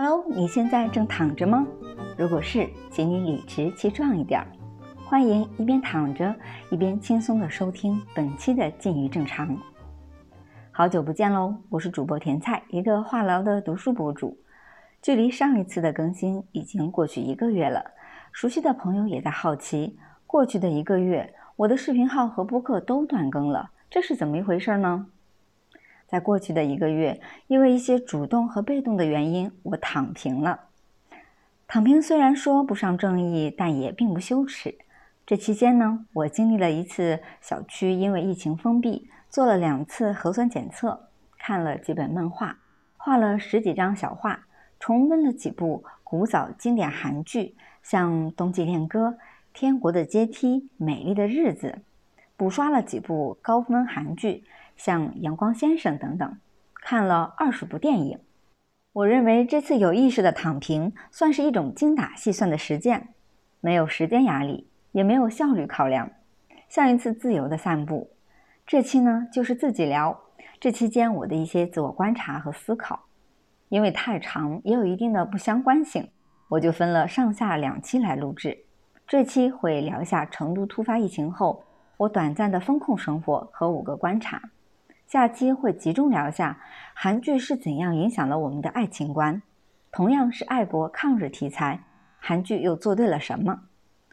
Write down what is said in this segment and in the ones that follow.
Hello，你现在正躺着吗？如果是，请你理直气壮一点。欢迎一边躺着一边轻松的收听本期的《禁欲正常》。好久不见喽，我是主播甜菜，一个话痨的读书博主。距离上一次的更新已经过去一个月了，熟悉的朋友也在好奇，过去的一个月，我的视频号和播客都断更了，这是怎么一回事呢？在过去的一个月，因为一些主动和被动的原因，我躺平了。躺平虽然说不上正义，但也并不羞耻。这期间呢，我经历了一次小区因为疫情封闭，做了两次核酸检测，看了几本漫画，画了十几张小画，重温了几部古早经典韩剧，像《冬季恋歌》《天国的阶梯》《美丽的日子》，补刷了几部高分韩剧。像《阳光先生》等等，看了二十部电影。我认为这次有意识的躺平，算是一种精打细算的实践，没有时间压力，也没有效率考量，像一次自由的散步。这期呢，就是自己聊这期间我的一些自我观察和思考。因为太长，也有一定的不相关性，我就分了上下两期来录制。这期会聊一下成都突发疫情后，我短暂的风控生活和五个观察。下期会集中聊一下韩剧是怎样影响了我们的爱情观，同样是爱国抗日题材，韩剧又做对了什么？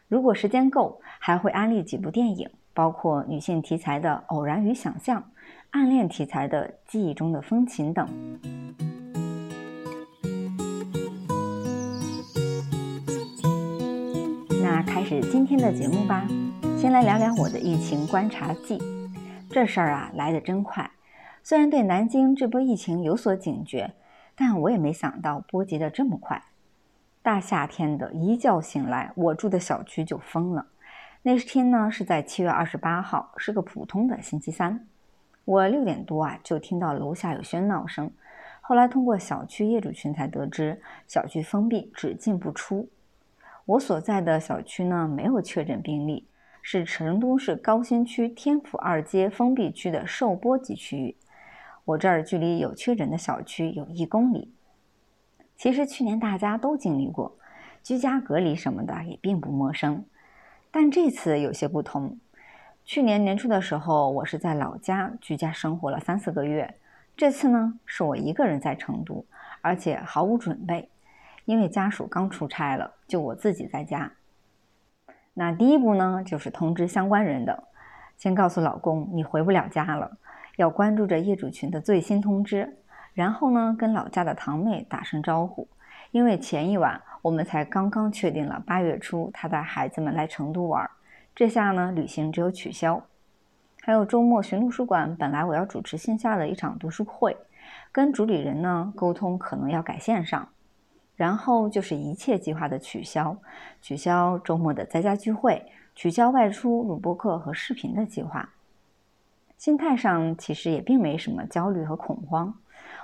如果时间够，还会安利几部电影，包括女性题材的《偶然与想象》，暗恋题材的《记忆中的风琴》等。那开始今天的节目吧，先来聊聊我的疫情观察记。这事儿啊来得真快，虽然对南京这波疫情有所警觉，但我也没想到波及的这么快。大夏天的一觉醒来，我住的小区就封了。那天呢是在七月二十八号，是个普通的星期三。我六点多啊就听到楼下有喧闹声，后来通过小区业主群才得知，小区封闭，只进不出。我所在的小区呢没有确诊病例。是成都市高新区天府二街封闭区的受波及区域，我这儿距离有确诊的小区有一公里。其实去年大家都经历过居家隔离什么的，也并不陌生。但这次有些不同。去年年初的时候，我是在老家居家生活了三四个月，这次呢，是我一个人在成都，而且毫无准备，因为家属刚出差了，就我自己在家。那第一步呢，就是通知相关人等，先告诉老公你回不了家了，要关注着业主群的最新通知。然后呢，跟老家的堂妹打声招呼，因为前一晚我们才刚刚确定了八月初她带孩子们来成都玩，这下呢旅行只有取消。还有周末寻路书馆，本来我要主持线下的一场读书会，跟主理人呢沟通，可能要改线上。然后就是一切计划的取消，取消周末的在家聚会，取消外出录播课和视频的计划。心态上其实也并没什么焦虑和恐慌。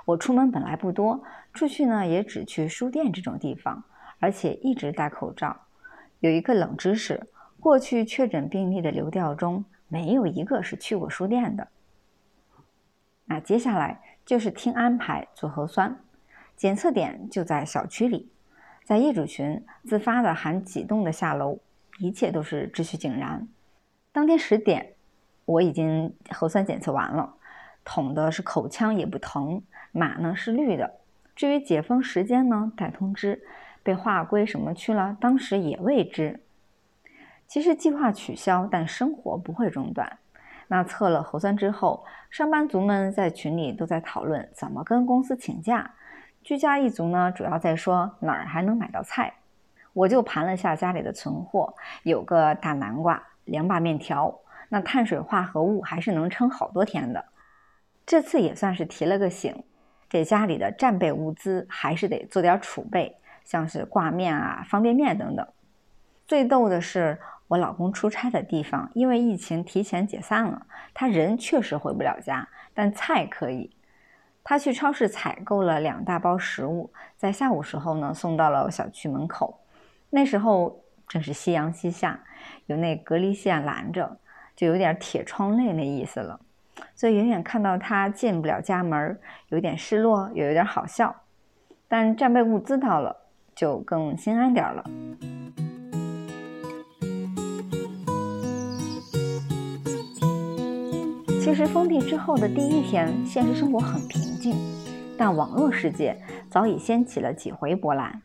我出门本来不多，出去呢也只去书店这种地方，而且一直戴口罩。有一个冷知识：过去确诊病例的流调中，没有一个是去过书店的。那接下来就是听安排做核酸。检测点就在小区里，在业主群自发的喊几栋的下楼，一切都是秩序井然。当天十点，我已经核酸检测完了，捅的是口腔也不疼，码呢是绿的。至于解封时间呢，待通知，被划归什么区了，当时也未知。其实计划取消，但生活不会中断。那测了核酸之后，上班族们在群里都在讨论怎么跟公司请假。居家一族呢，主要在说哪儿还能买到菜。我就盘了下家里的存货，有个大南瓜，两把面条，那碳水化合物还是能撑好多天的。这次也算是提了个醒，给家里的战备物资还是得做点储备，像是挂面啊、方便面等等。最逗的是，我老公出差的地方因为疫情提前解散了，他人确实回不了家，但菜可以。他去超市采购了两大包食物，在下午时候呢送到了小区门口。那时候正是夕阳西下，有那隔离线拦着，就有点铁窗泪那意思了。所以远远看到他进不了家门，有点失落，又有点好笑。但战备物资到了，就更心安点了。其实封闭之后的第一天，现实生活很平但网络世界早已掀起了几回波澜。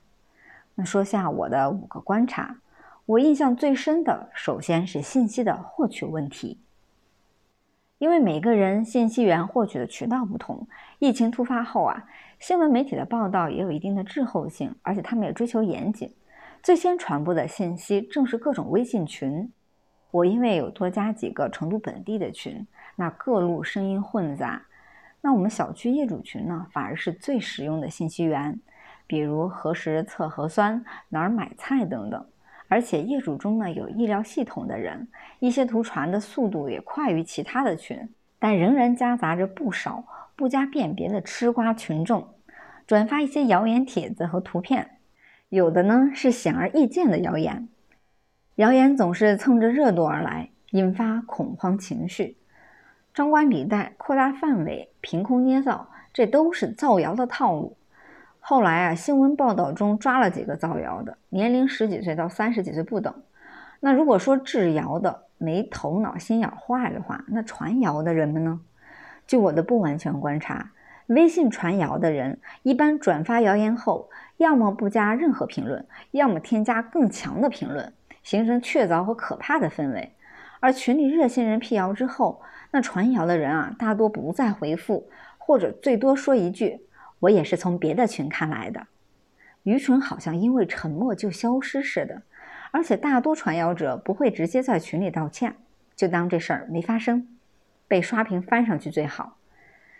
那说下我的五个观察，我印象最深的，首先是信息的获取问题。因为每个人信息源获取的渠道不同，疫情突发后啊，新闻媒体的报道也有一定的滞后性，而且他们也追求严谨。最先传播的信息正是各种微信群。我因为有多加几个成都本地的群，那各路声音混杂。那我们小区业主群呢，反而是最实用的信息源，比如何时测核酸、哪儿买菜等等。而且业主中呢有医疗系统的人，一些图传的速度也快于其他的群，但仍然夹杂着不少不加辨别的吃瓜群众，转发一些谣言帖子和图片，有的呢是显而易见的谣言。谣言总是蹭着热度而来，引发恐慌情绪，张冠李戴、扩大范围、凭空捏造，这都是造谣的套路。后来啊，新闻报道中抓了几个造谣的，年龄十几岁到三十几岁不等。那如果说制谣的没头脑、心眼坏的话，那传谣的人们呢？据我的不完全观察，微信传谣的人一般转发谣言后，要么不加任何评论，要么添加更强的评论。形成确凿和可怕的氛围，而群里热心人辟谣之后，那传谣的人啊，大多不再回复，或者最多说一句“我也是从别的群看来的”。愚蠢好像因为沉默就消失似的，而且大多传谣者不会直接在群里道歉，就当这事儿没发生，被刷屏翻上去最好。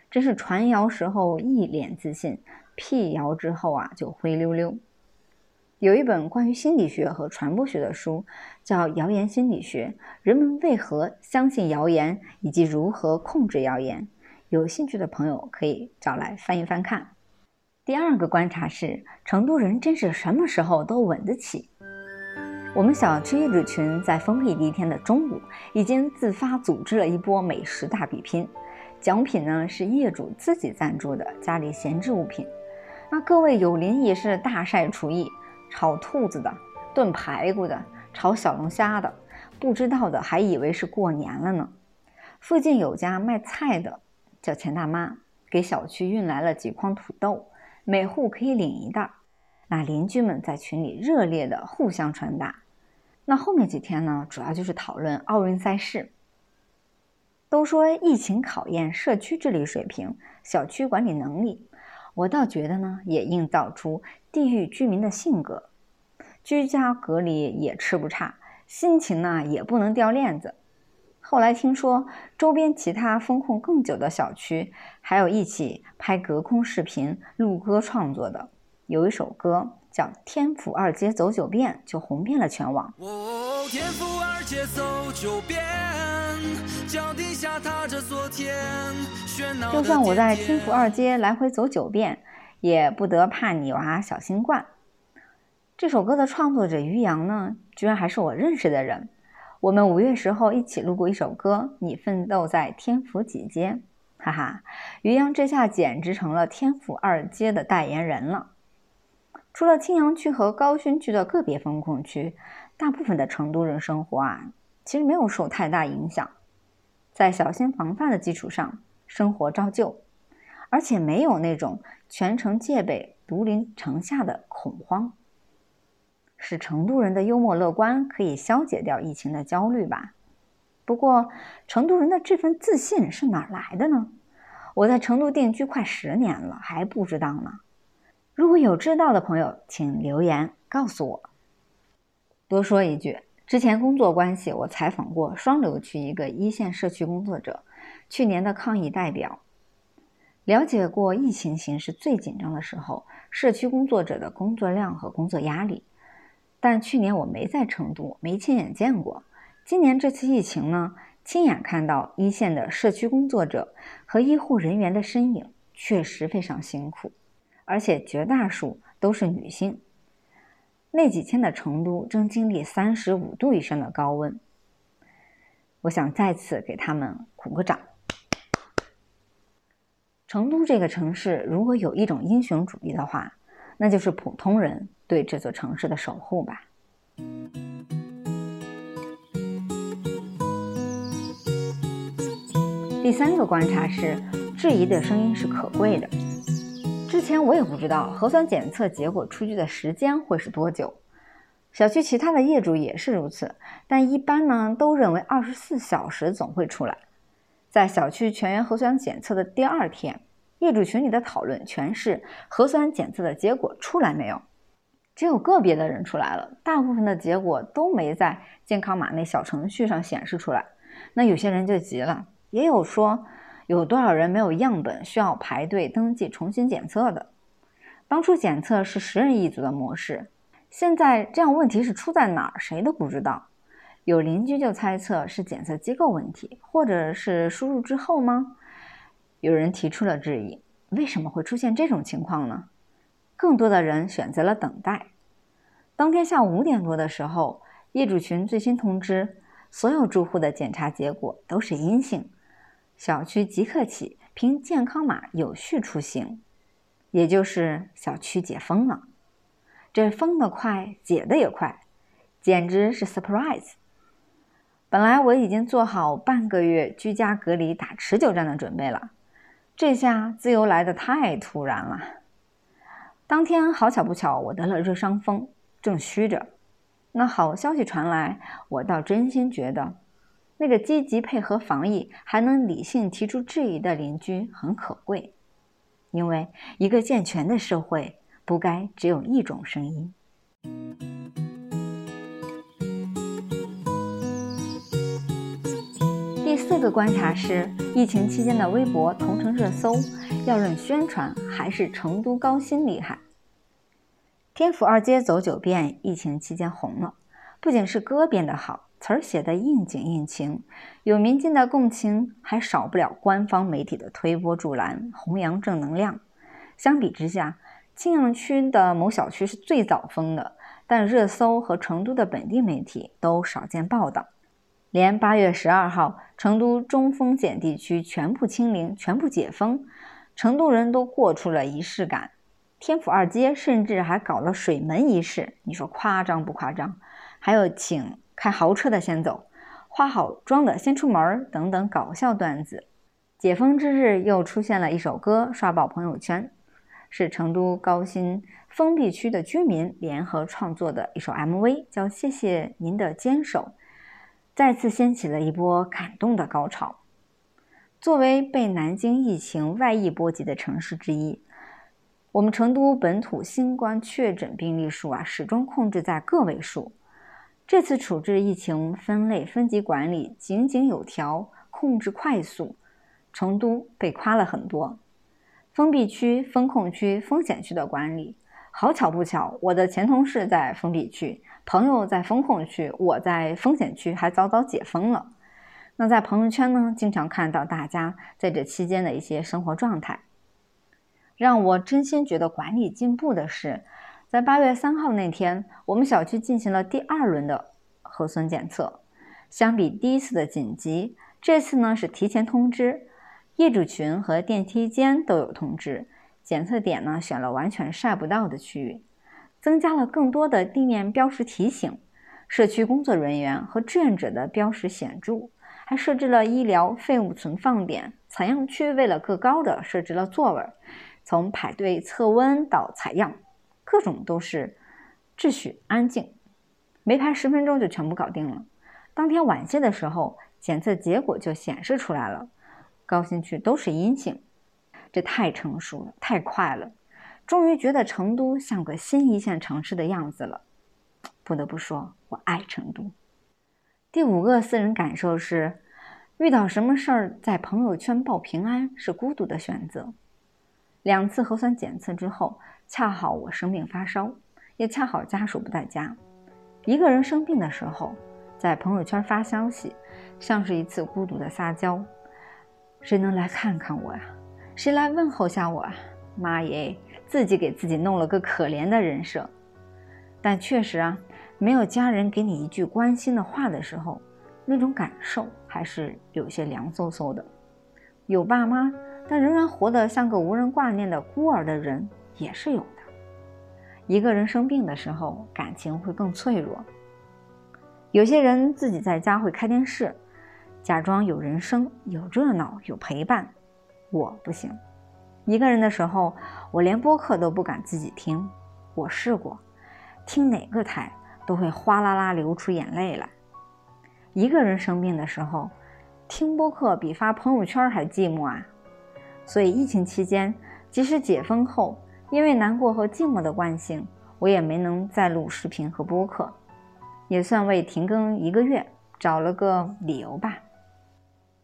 真是传谣时候一脸自信，辟谣之后啊就灰溜溜。有一本关于心理学和传播学的书，叫《谣言心理学：人们为何相信谣言以及如何控制谣言》。有兴趣的朋友可以找来翻一翻看。第二个观察是，成都人真是什么时候都稳得起。我们小区业主群在封闭第一天的中午，已经自发组织了一波美食大比拼，奖品呢是业主自己赞助的家里闲置物品。那各位友邻也是大晒厨艺。炒兔子的，炖排骨的，炒小龙虾的，不知道的还以为是过年了呢。附近有家卖菜的，叫钱大妈，给小区运来了几筐土豆，每户可以领一袋。那邻居们在群里热烈的互相传达。那后面几天呢，主要就是讨论奥运赛事。都说疫情考验社区治理水平、小区管理能力。我倒觉得呢，也映造出地域居民的性格，居家隔离也吃不差，心情呢也不能掉链子。后来听说周边其他封控更久的小区，还有一起拍隔空视频录歌创作的，有一首歌叫《天府二街走九遍》，就红遍了全网。哦天府二街走九遍，脚底下踏着昨天。喧闹就算我在天府二街来回走九遍，也不得怕你娃小心冠。这首歌的创作者于洋呢，居然还是我认识的人。我们五月时候一起录过一首歌《你奋斗在天府几街》，哈哈，于洋这下简直成了天府二街的代言人了。除了青羊区和高新区的个别风控区。大部分的成都人生活啊，其实没有受太大影响，在小心防范的基础上，生活照旧，而且没有那种全城戒备、独临城下的恐慌，是成都人的幽默乐观可以消解掉疫情的焦虑吧。不过，成都人的这份自信是哪来的呢？我在成都定居快十年了，还不知道呢。如果有知道的朋友，请留言告诉我。多说一句，之前工作关系，我采访过双流区一个一线社区工作者，去年的抗疫代表，了解过疫情形势最紧张的时候，社区工作者的工作量和工作压力。但去年我没在成都，没亲眼见过。今年这次疫情呢，亲眼看到一线的社区工作者和医护人员的身影，确实非常辛苦，而且绝大数都是女性。那几天的成都正经历三十五度以上的高温，我想再次给他们鼓个掌。成都这个城市，如果有一种英雄主义的话，那就是普通人对这座城市的守护吧。第三个观察是，质疑的声音是可贵的。之前我也不知道核酸检测结果出具的时间会是多久，小区其他的业主也是如此，但一般呢都认为二十四小时总会出来。在小区全员核酸检测的第二天，业主群里的讨论全是核酸检测的结果出来没有，只有个别的人出来了，大部分的结果都没在健康码那小程序上显示出来。那有些人就急了，也有说。有多少人没有样本需要排队登记重新检测的？当初检测是十人一组的模式，现在这样问题是出在哪儿？谁都不知道。有邻居就猜测是检测机构问题，或者是输入之后吗？有人提出了质疑：为什么会出现这种情况呢？更多的人选择了等待。当天下午五点多的时候，业主群最新通知，所有住户的检查结果都是阴性。小区即刻起凭健康码有序出行，也就是小区解封了。这封的快，解的也快，简直是 surprise。本来我已经做好半个月居家隔离打持久战的准备了，这下自由来的太突然了。当天好巧不巧，我得了热伤风，正虚着。那好消息传来，我倒真心觉得。那个积极配合防疫还能理性提出质疑的邻居很可贵，因为一个健全的社会不该只有一种声音。第四个观察是，疫情期间的微博同城热搜，要论宣传还是成都高新厉害。天府二街走九遍，疫情期间红了，不仅是歌编得好。词儿写的应景应情，有民间的共情，还少不了官方媒体的推波助澜，弘扬正能量。相比之下，青羊区的某小区是最早封的，但热搜和成都的本地媒体都少见报道。连八月十二号，成都中风险地区全部清零、全部解封，成都人都过出了仪式感。天府二街甚至还搞了水门仪式，你说夸张不夸张？还有请。开豪车的先走，化好妆的先出门等等搞笑段子。解封之日又出现了一首歌刷爆朋友圈，是成都高新封闭区的居民联合创作的一首 MV，叫《谢谢您的坚守》，再次掀起了一波感动的高潮。作为被南京疫情外溢波及的城市之一，我们成都本土新冠确诊病例数啊始终控制在个位数。这次处置疫情分类分级管理井井有条，控制快速，成都被夸了很多。封闭区、封控区、风险区的管理，好巧不巧，我的前同事在封闭区，朋友在风控区，我在风险区，还早早解封了。那在朋友圈呢，经常看到大家在这期间的一些生活状态，让我真心觉得管理进步的是。在八月三号那天，我们小区进行了第二轮的核酸检测。相比第一次的紧急，这次呢是提前通知，业主群和电梯间都有通知。检测点呢选了完全晒不到的区域，增加了更多的地面标识提醒，社区工作人员和志愿者的标识显著，还设置了医疗废物存放点。采样区为了个高的设置了座位，从排队测温到采样。各种都是秩序安静，没排十分钟就全部搞定了。当天晚些的时候，检测结果就显示出来了，高新区都是阴性，这太成熟了，太快了，终于觉得成都像个新一线城市的样子了。不得不说，我爱成都。第五个私人感受是，遇到什么事儿在朋友圈报平安是孤独的选择。两次核酸检测之后。恰好我生病发烧，也恰好家属不在家。一个人生病的时候，在朋友圈发消息，像是一次孤独的撒娇。谁能来看看我呀？谁来问候下我啊？妈耶，自己给自己弄了个可怜的人设。但确实啊，没有家人给你一句关心的话的时候，那种感受还是有些凉飕飕的。有爸妈，但仍然活得像个无人挂念的孤儿的人。也是有的。一个人生病的时候，感情会更脆弱。有些人自己在家会开电视，假装有人生、有热闹、有陪伴。我不行，一个人的时候，我连播客都不敢自己听。我试过，听哪个台都会哗啦啦流出眼泪来。一个人生病的时候，听播客比发朋友圈还寂寞啊！所以疫情期间，即使解封后，因为难过和寂寞的惯性，我也没能再录视频和播客。也算为停更一个月找了个理由吧。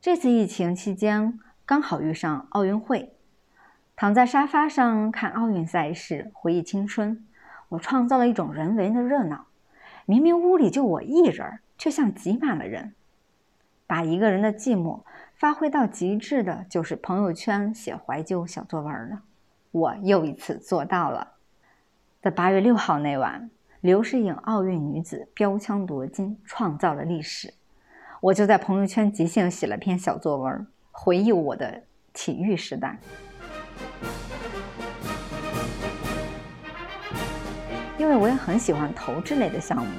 这次疫情期间刚好遇上奥运会，躺在沙发上看奥运赛事，回忆青春。我创造了一种人为的热闹，明明屋里就我一人，却像挤满了人。把一个人的寂寞发挥到极致的，就是朋友圈写怀旧小作文了。我又一次做到了。在八月六号那晚。刘诗颖奥运女子标枪夺金，创造了历史。我就在朋友圈即兴写了篇小作文，回忆我的体育时代。因为我也很喜欢投掷类的项目。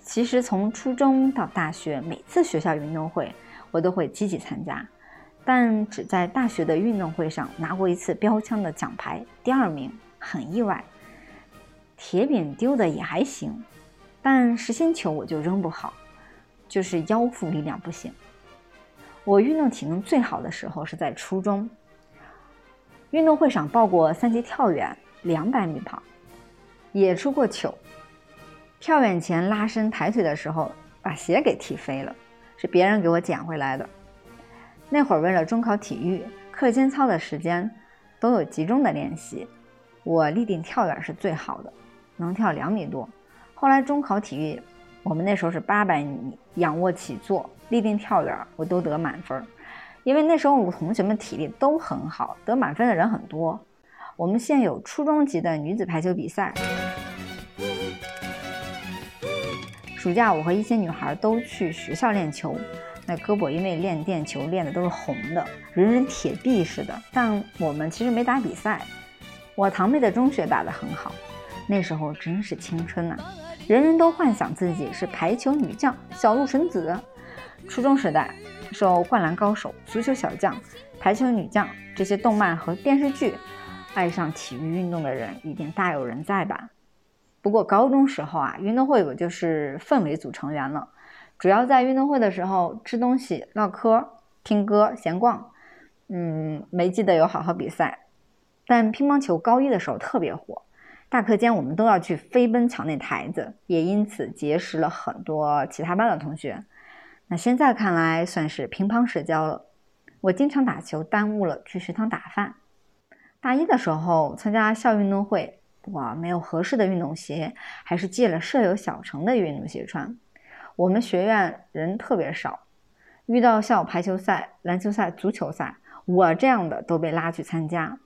其实从初中到大学，每次学校运动会，我都会积极参加，但只在大学的运动会上拿过一次标枪的奖牌，第二名，很意外。铁饼丢的也还行，但实心球我就扔不好，就是腰腹力量不行。我运动体能最好的时候是在初中，运动会上报过三级跳远、两百米跑，也出过糗。跳远前拉伸抬腿的时候，把鞋给踢飞了，是别人给我捡回来的。那会儿为了中考体育，课间操的时间都有集中的练习，我立定跳远是最好的。能跳两米多，后来中考体育，我们那时候是八百米仰卧起坐、立定跳远，我都得满分。因为那时候我同学们体力都很好，得满分的人很多。我们现有初中级的女子排球比赛，暑假我和一些女孩都去学校练球，那胳膊因为练电球练的都是红的，人人铁臂似的。但我们其实没打比赛，我堂妹在中学打得很好。那时候真是青春呐，人人都幻想自己是排球女将小鹿纯子。初中时代受《灌篮高手》《足球小将》《排球女将》这些动漫和电视剧，爱上体育运动的人一定大有人在吧？不过高中时候啊，运动会我就是氛围组成员了，主要在运动会的时候吃东西、唠嗑、听歌、闲逛。嗯，没记得有好好比赛，但乒乓球高一的时候特别火。大课间，我们都要去飞奔抢那台子，也因此结识了很多其他班的同学。那现在看来算是乒乓社交了。我经常打球，耽误了去食堂打饭。大一的时候参加校运动会，我没有合适的运动鞋，还是借了舍友小程的运动鞋穿。我们学院人特别少，遇到校排球赛、篮球赛、足球赛，我这样的都被拉去参加。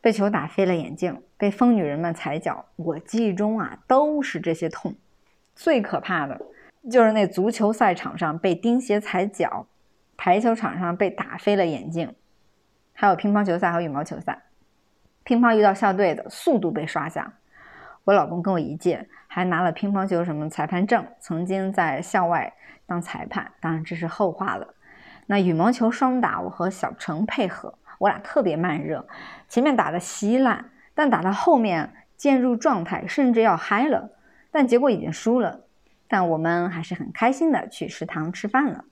被球打飞了眼镜，被疯女人们踩脚，我记忆中啊都是这些痛。最可怕的就是那足球赛场上被钉鞋踩脚，排球场上被打飞了眼镜，还有乒乓球赛和羽毛球赛。乒乓遇到校队的速度被刷下。我老公跟我一届，还拿了乒乓球什么裁判证，曾经在校外当裁判，当然这是后话了。那羽毛球双打，我和小程配合。我俩特别慢热，前面打的稀烂，但打到后面渐入状态，甚至要嗨了。但结果已经输了，但我们还是很开心的去食堂吃饭了。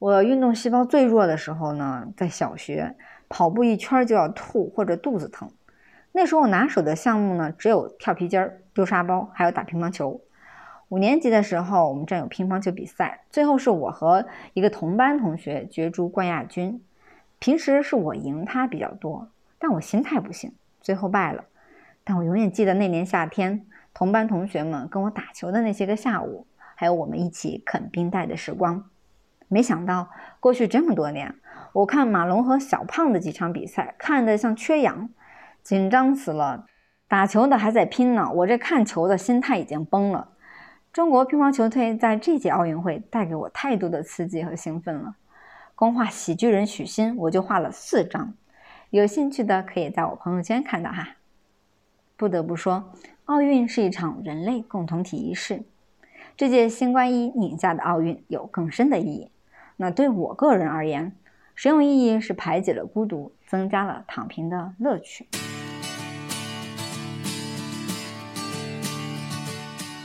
我运动细胞最弱的时候呢，在小学跑步一圈就要吐或者肚子疼。那时候拿手的项目呢，只有跳皮筋儿、丢沙包，还有打乒乓球。五年级的时候，我们站有乒乓球比赛，最后是我和一个同班同学角逐冠亚军。平时是我赢他比较多，但我心态不行，最后败了。但我永远记得那年夏天，同班同学们跟我打球的那些个下午，还有我们一起啃冰袋的时光。没想到过去这么多年，我看马龙和小胖的几场比赛，看得像缺氧，紧张死了。打球的还在拼呢，我这看球的心态已经崩了。中国乒乓球队在这届奥运会带给我太多的刺激和兴奋了。光画喜剧人许昕，我就画了四张，有兴趣的可以在我朋友圈看到哈。不得不说，奥运是一场人类共同体仪式。这届新冠一拧下的奥运有更深的意义。那对我个人而言，实用意义是排解了孤独，增加了躺平的乐趣。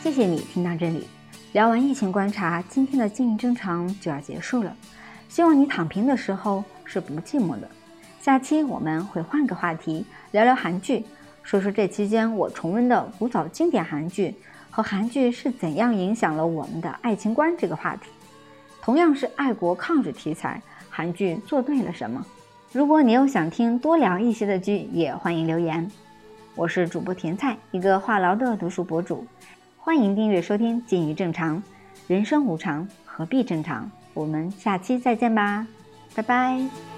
谢谢你听到这里，聊完疫情观察，今天的静正常就要结束了。希望你躺平的时候是不寂寞的。下期我们会换个话题，聊聊韩剧，说说这期间我重温的古早经典韩剧和韩剧是怎样影响了我们的爱情观这个话题。同样是爱国抗日题材，韩剧做对了什么？如果你有想听多聊一些的剧，也欢迎留言。我是主播甜菜，一个话痨的读书博主，欢迎订阅收听《金鱼正常》，人生无常，何必正常？我们下期再见吧，拜拜。